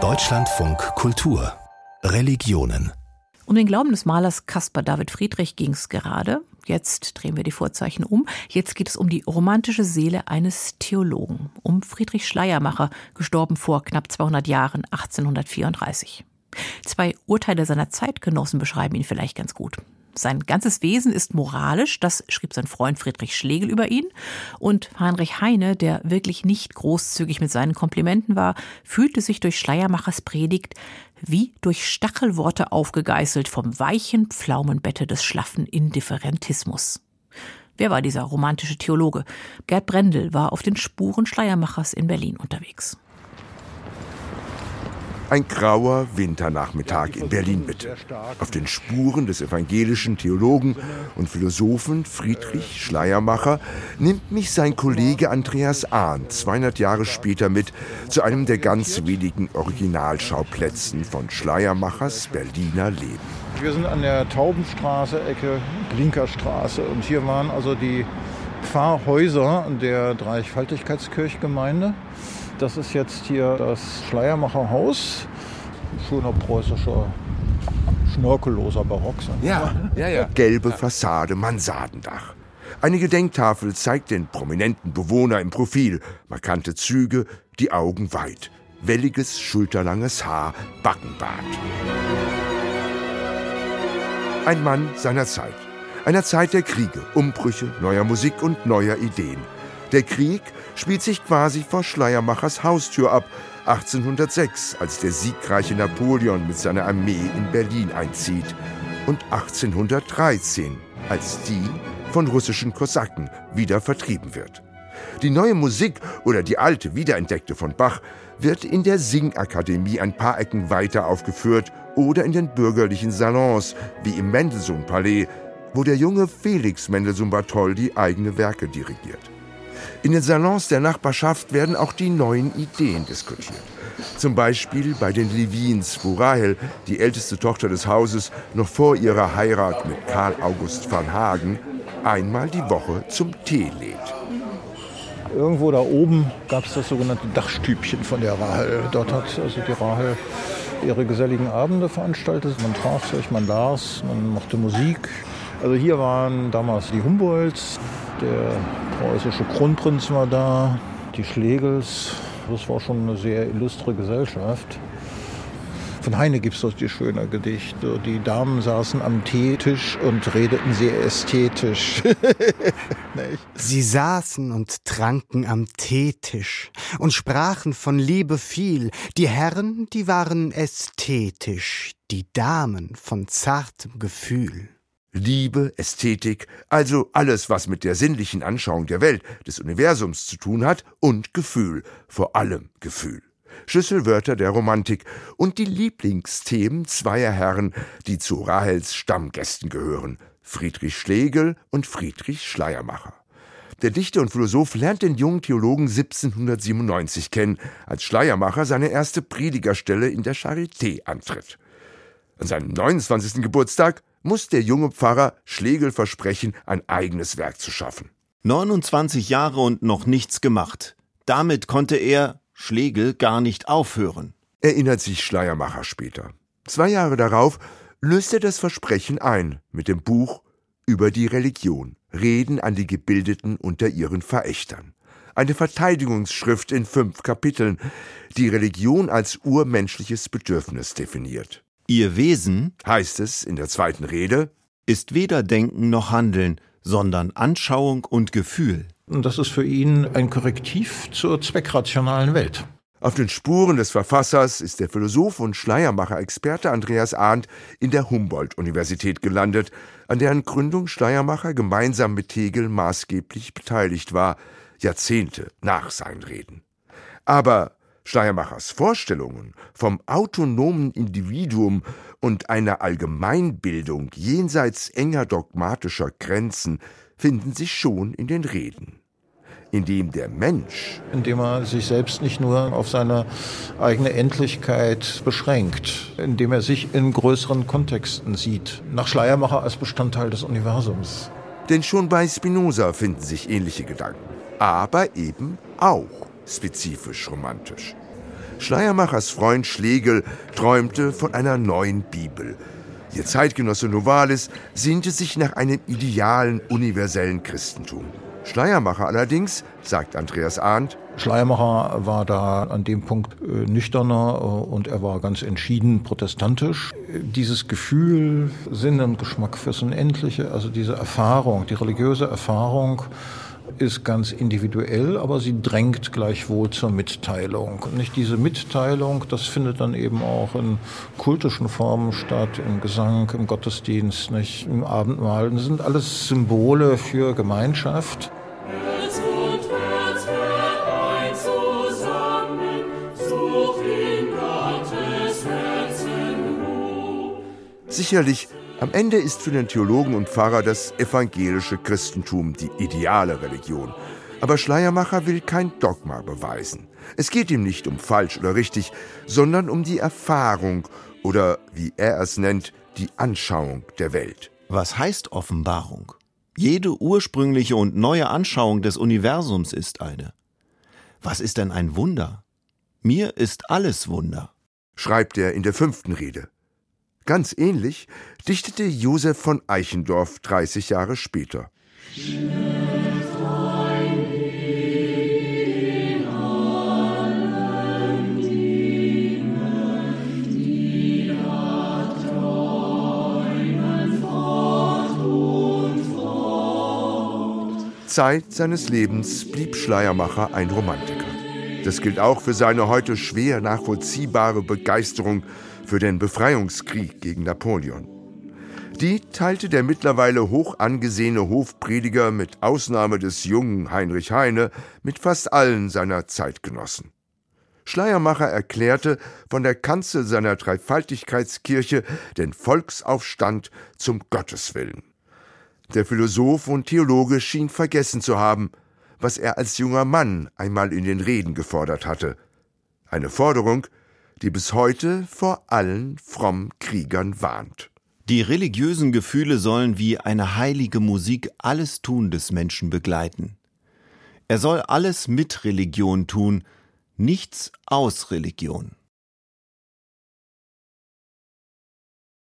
Deutschlandfunk Kultur Religionen um den Glauben des Malers Caspar David Friedrich ging es gerade. Jetzt drehen wir die Vorzeichen um. Jetzt geht es um die romantische Seele eines Theologen, um Friedrich Schleiermacher, gestorben vor knapp 200 Jahren, 1834. Zwei Urteile seiner Zeitgenossen beschreiben ihn vielleicht ganz gut. Sein ganzes Wesen ist moralisch, das schrieb sein Freund Friedrich Schlegel über ihn. Und Heinrich Heine, der wirklich nicht großzügig mit seinen Komplimenten war, fühlte sich durch Schleiermachers Predigt wie durch Stachelworte aufgegeißelt vom weichen Pflaumenbette des schlaffen Indifferentismus. Wer war dieser romantische Theologe? Gerd Brendel war auf den Spuren Schleiermachers in Berlin unterwegs. Ein grauer Winternachmittag in Berlin-Mitte. Auf den Spuren des evangelischen Theologen und Philosophen Friedrich Schleiermacher nimmt mich sein Kollege Andreas Ahn 200 Jahre später mit zu einem der ganz wenigen Originalschauplätzen von Schleiermachers Berliner Leben. Wir sind an der Taubenstraße, Ecke Blinkerstraße und hier waren also die Pfarrhäuser der Dreifaltigkeitskirchgemeinde. Das ist jetzt hier das Schleiermacher Haus. Schöner preußischer, schnörkelloser Barock. Ja, ja, ja. Gelbe Fassade, Mansardendach. Eine Gedenktafel zeigt den prominenten Bewohner im Profil. Markante Züge, die Augen weit. Welliges, schulterlanges Haar, Backenbart. Ein Mann seiner Zeit. Einer Zeit der Kriege, Umbrüche, neuer Musik und neuer Ideen. Der Krieg spielt sich quasi vor Schleiermachers Haustür ab, 1806, als der siegreiche Napoleon mit seiner Armee in Berlin einzieht. Und 1813, als die von russischen Kosaken wieder vertrieben wird. Die neue Musik oder die alte wiederentdeckte von Bach wird in der Singakademie ein paar Ecken weiter aufgeführt oder in den bürgerlichen Salons wie im Mendelssohn-Palais, wo der junge Felix Mendelssohn-Bartholdy eigene Werke dirigiert. In den Salons der Nachbarschaft werden auch die neuen Ideen diskutiert. Zum Beispiel bei den Levins, wo Rahel, die älteste Tochter des Hauses, noch vor ihrer Heirat mit Karl August van Hagen einmal die Woche zum Tee lädt. Irgendwo da oben gab es das sogenannte Dachstübchen von der Rahel. Dort hat also die Rahel ihre geselligen Abende veranstaltet. Man traf sich, man las, man machte Musik. Also hier waren damals die Humboldts, der preußische Kronprinz war da, die Schlegels. Das war schon eine sehr illustre Gesellschaft. Von Heine gibt es doch die schöne Gedichte. Die Damen saßen am Teetisch und redeten sehr ästhetisch. Sie saßen und tranken am Teetisch und sprachen von Liebe viel. Die Herren, die waren ästhetisch, die Damen von zartem Gefühl. Liebe, Ästhetik, also alles, was mit der sinnlichen Anschauung der Welt, des Universums zu tun hat, und Gefühl, vor allem Gefühl. Schlüsselwörter der Romantik und die Lieblingsthemen zweier Herren, die zu Rahels Stammgästen gehören, Friedrich Schlegel und Friedrich Schleiermacher. Der Dichter und Philosoph lernt den jungen Theologen 1797 kennen, als Schleiermacher seine erste Predigerstelle in der Charité antritt. An seinem 29. Geburtstag muss der junge Pfarrer Schlegel versprechen, ein eigenes Werk zu schaffen. 29 Jahre und noch nichts gemacht. Damit konnte er, Schlegel, gar nicht aufhören. Erinnert sich Schleiermacher später. Zwei Jahre darauf löst er das Versprechen ein mit dem Buch über die Religion, Reden an die Gebildeten unter ihren Verächtern. Eine Verteidigungsschrift in fünf Kapiteln, die Religion als urmenschliches Bedürfnis definiert. Ihr Wesen, heißt es in der zweiten Rede, ist weder Denken noch Handeln, sondern Anschauung und Gefühl. Und das ist für ihn ein Korrektiv zur zweckrationalen Welt. Auf den Spuren des Verfassers ist der Philosoph und Schleiermacher-Experte Andreas Arndt in der Humboldt-Universität gelandet, an deren Gründung Schleiermacher gemeinsam mit Hegel maßgeblich beteiligt war, Jahrzehnte nach seinen Reden. Aber Schleiermachers Vorstellungen vom autonomen Individuum und einer Allgemeinbildung jenseits enger dogmatischer Grenzen finden sich schon in den Reden. Indem der Mensch, indem er sich selbst nicht nur auf seine eigene Endlichkeit beschränkt, indem er sich in größeren Kontexten sieht, nach Schleiermacher als Bestandteil des Universums. Denn schon bei Spinoza finden sich ähnliche Gedanken, aber eben auch spezifisch romantisch. Schleiermachers Freund Schlegel träumte von einer neuen Bibel. Ihr Zeitgenosse Novalis sehnte sich nach einem idealen, universellen Christentum. Schleiermacher allerdings, sagt Andreas Arndt, Schleiermacher war da an dem Punkt äh, nüchterner äh, und er war ganz entschieden protestantisch. Dieses Gefühl, Sinn und Geschmack fürs Unendliche, also diese Erfahrung, die religiöse Erfahrung, ist ganz individuell, aber sie drängt gleichwohl zur Mitteilung. Und nicht diese Mitteilung, das findet dann eben auch in kultischen Formen statt, im Gesang, im Gottesdienst, nicht, im Abendmahl. Das sind alles Symbole für Gemeinschaft. Sicherlich, am Ende ist für den Theologen und Pfarrer das evangelische Christentum die ideale Religion. Aber Schleiermacher will kein Dogma beweisen. Es geht ihm nicht um falsch oder richtig, sondern um die Erfahrung oder, wie er es nennt, die Anschauung der Welt. Was heißt Offenbarung? Jede ursprüngliche und neue Anschauung des Universums ist eine. Was ist denn ein Wunder? Mir ist alles Wunder, schreibt er in der fünften Rede. Ganz ähnlich dichtete Josef von Eichendorff 30 Jahre später. Zeit seines Lebens blieb Schleiermacher ein Romantiker. Das gilt auch für seine heute schwer nachvollziehbare Begeisterung für den Befreiungskrieg gegen Napoleon. Die teilte der mittlerweile hoch angesehene Hofprediger mit Ausnahme des jungen Heinrich Heine mit fast allen seiner Zeitgenossen. Schleiermacher erklärte von der Kanzel seiner Dreifaltigkeitskirche den Volksaufstand zum Gotteswillen. Der Philosoph und Theologe schien vergessen zu haben, was er als junger Mann einmal in den Reden gefordert hatte. Eine Forderung, die bis heute vor allen frommen Kriegern warnt. Die religiösen Gefühle sollen wie eine heilige Musik alles Tun des Menschen begleiten. Er soll alles mit Religion tun, nichts aus Religion.